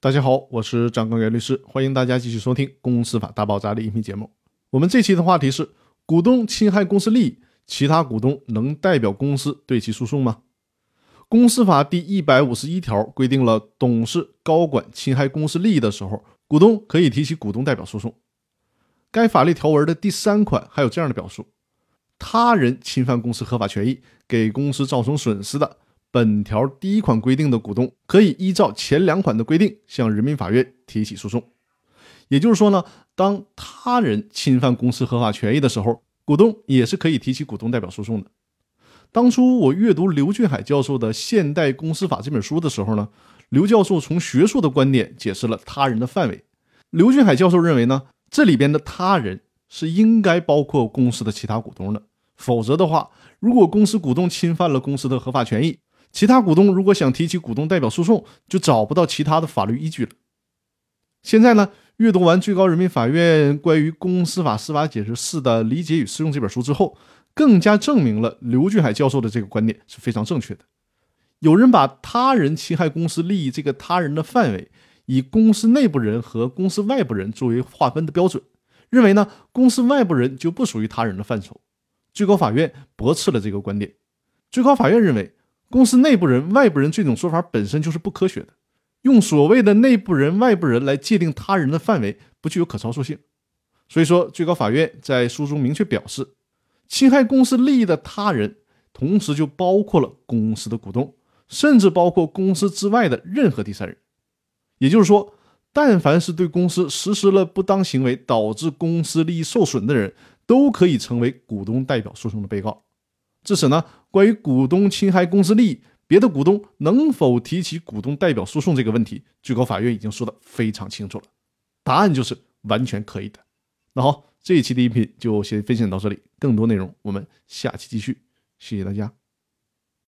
大家好，我是张根元律师，欢迎大家继续收听《公司法大爆炸》的音频节目。我们这期的话题是：股东侵害公司利益，其他股东能代表公司对其诉讼吗？公司法第一百五十一条规定了，董事、高管侵害公司利益的时候，股东可以提起股东代表诉讼。该法律条文的第三款还有这样的表述：他人侵犯公司合法权益，给公司造成损失的。本条第一款规定的股东可以依照前两款的规定向人民法院提起诉讼。也就是说呢，当他人侵犯公司合法权益的时候，股东也是可以提起股东代表诉讼的。当初我阅读刘俊海教授的《现代公司法》这本书的时候呢，刘教授从学术的观点解释了他人的范围。刘俊海教授认为呢，这里边的他人是应该包括公司的其他股东的，否则的话，如果公司股东侵犯了公司的合法权益，其他股东如果想提起股东代表诉讼，就找不到其他的法律依据了。现在呢，阅读完最高人民法院关于《公司法司法解释四》的理解与适用这本书之后，更加证明了刘俊海教授的这个观点是非常正确的。有人把他人侵害公司利益这个他人的范围，以公司内部人和公司外部人作为划分的标准，认为呢，公司外部人就不属于他人的范畴。最高法院驳斥了这个观点。最高法院认为。公司内部人、外部人这种说法本身就是不科学的，用所谓的内部人、外部人来界定他人的范围，不具有可操作性。所以说，最高法院在书中明确表示，侵害公司利益的他人，同时就包括了公司的股东，甚至包括公司之外的任何第三人。也就是说，但凡是对公司实施了不当行为，导致公司利益受损的人，都可以成为股东代表诉讼的被告。至此呢，关于股东侵害公司利益，别的股东能否提起股东代表诉讼这个问题，最高法院已经说的非常清楚了，答案就是完全可以的。那好，这一期的音频就先分享到这里，更多内容我们下期继续，谢谢大家。